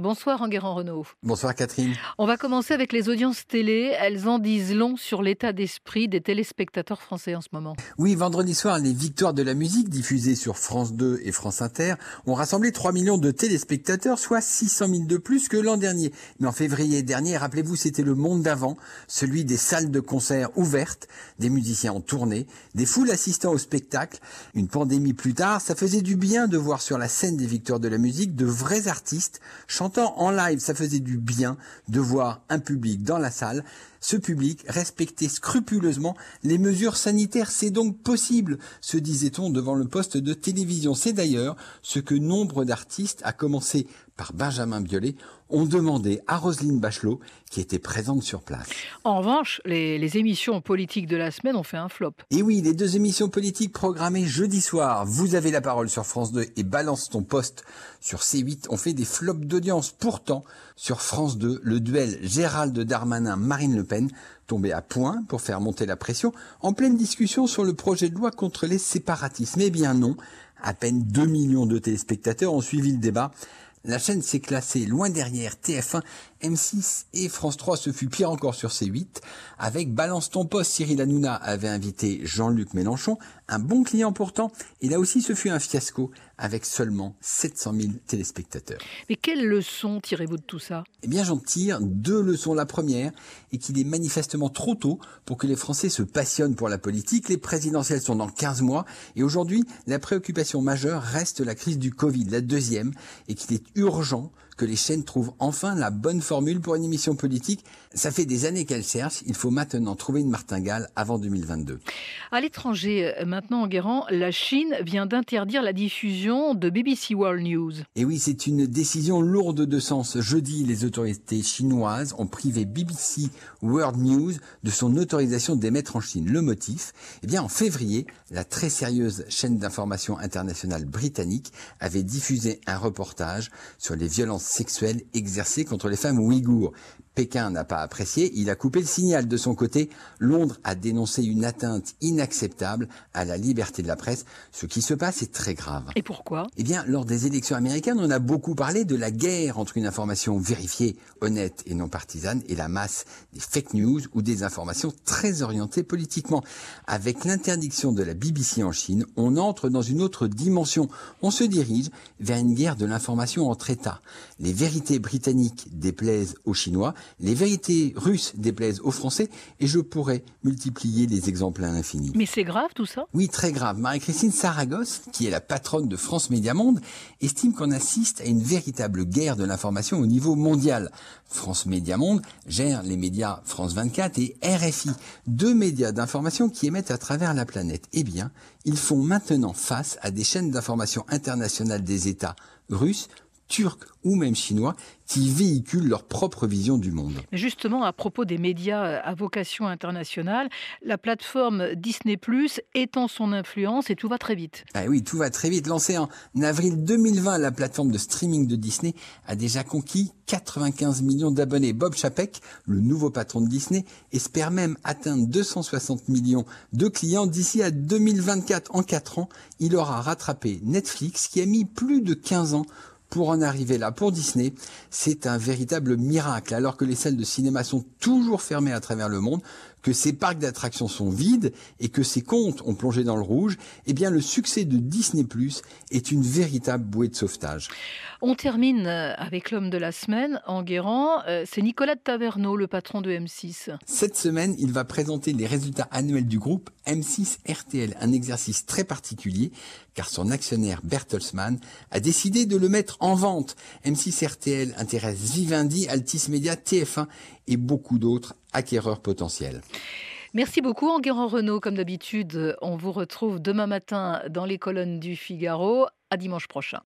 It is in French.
Bonsoir Enguerrand Renault. Bonsoir Catherine. On va commencer avec les audiences télé. Elles en disent long sur l'état d'esprit des téléspectateurs français en ce moment. Oui, vendredi soir, les victoires de la musique diffusées sur France 2 et France Inter ont rassemblé 3 millions de téléspectateurs, soit 600 000 de plus que l'an dernier. Mais en février dernier, rappelez-vous, c'était le monde d'avant, celui des salles de concert ouvertes, des musiciens en tournée, des foules assistant au spectacle. Une pandémie plus tard, ça faisait du bien de voir sur la scène des victoires de la musique de vrais artistes chantant en live, ça faisait du bien de voir un public dans la salle. Ce public respectait scrupuleusement les mesures sanitaires. C'est donc possible, se disait-on devant le poste de télévision. C'est d'ailleurs ce que nombre d'artistes, à commencer par Benjamin Biolay, ont demandé à Roselyne Bachelot, qui était présente sur place. En revanche, les, les, émissions politiques de la semaine ont fait un flop. Et oui, les deux émissions politiques programmées jeudi soir, Vous avez la parole sur France 2 et Balance ton poste sur C8, ont fait des flops d'audience. Pourtant, sur France 2, le duel Gérald Darmanin-Marine Le Pen tombé à point pour faire monter la pression en pleine discussion sur le projet de loi contre les séparatismes. Eh bien non, à peine 2 millions de téléspectateurs ont suivi le débat. La chaîne s'est classée loin derrière TF1, M6 et France 3. Ce fut pire encore sur C8. Avec Balance ton poste, Cyril Hanouna avait invité Jean-Luc Mélenchon, un bon client pourtant. Et là aussi, ce fut un fiasco avec seulement 700 000 téléspectateurs. Mais quelles leçons tirez-vous de tout ça? Eh bien, j'en tire deux leçons. La première est qu'il est manifestement trop tôt pour que les Français se passionnent pour la politique. Les présidentielles sont dans 15 mois et aujourd'hui, la préoccupation majeure reste la crise du Covid. La deuxième est qu'il est urgent que les chaînes trouvent enfin la bonne formule pour une émission politique. Ça fait des années qu'elles cherchent. Il faut maintenant trouver une martingale avant 2022. À l'étranger, maintenant, Enguerrand, la Chine vient d'interdire la diffusion de BBC World News. Et oui, c'est une décision lourde de sens. Jeudi, les autorités chinoises ont privé BBC World News de son autorisation d'émettre en Chine. Le motif? Eh bien, en février, la très sérieuse chaîne d'information internationale britannique avait diffusé un reportage sur les violences sexuelles exercées contre les femmes ouïghours. Pékin n'a pas apprécié, il a coupé le signal de son côté. Londres a dénoncé une atteinte inacceptable à la liberté de la presse. Ce qui se passe est très grave. Et pourquoi? Eh bien, lors des élections américaines, on a beaucoup parlé de la guerre entre une information vérifiée, honnête et non partisane et la masse des fake news ou des informations très orientées politiquement. Avec l'interdiction de la BBC en Chine, on entre dans une autre dimension. On se dirige vers une guerre de l'information entre États. Les vérités britanniques déplaisent aux Chinois, les vérités russes déplaisent aux Français, et je pourrais multiplier les exemples à l'infini. Mais c'est grave tout ça? Oui, très grave. Marie-Christine Saragosse, qui est la patronne de France Média Monde, estime qu'on assiste à une véritable guerre de l'information au niveau mondial. France Média Monde gère les médias France 24 et RFI, deux médias d'information qui émettent à travers la planète. Eh bien, ils font maintenant face à des chaînes d'information internationales des États russes, turcs ou même chinois qui véhiculent leur propre vision du monde. Justement, à propos des médias à vocation internationale, la plateforme Disney Plus étend son influence et tout va très vite. Ah oui, tout va très vite. Lancée en avril 2020, la plateforme de streaming de Disney a déjà conquis 95 millions d'abonnés. Bob Chapek, le nouveau patron de Disney, espère même atteindre 260 millions de clients d'ici à 2024. En 4 ans, il aura rattrapé Netflix qui a mis plus de 15 ans pour en arriver là. Pour Disney, c'est un véritable miracle. Alors que les salles de cinéma sont toujours fermées à travers le monde, que ces parcs d'attractions sont vides et que ces comptes ont plongé dans le rouge, eh bien le succès de Disney Plus est une véritable bouée de sauvetage. On termine avec l'homme de la semaine, Enguerrand. C'est Nicolas de Taverneau, le patron de M6. Cette semaine, il va présenter les résultats annuels du groupe M6 RTL, un exercice très particulier car son actionnaire Bertelsmann a décidé de le mettre en vente. M6 RTL intéresse Vivendi, Altis Media, TF1 et beaucoup d'autres acquéreurs potentiels. Merci beaucoup, Enguerrand Renault. Comme d'habitude, on vous retrouve demain matin dans les colonnes du Figaro. À dimanche prochain.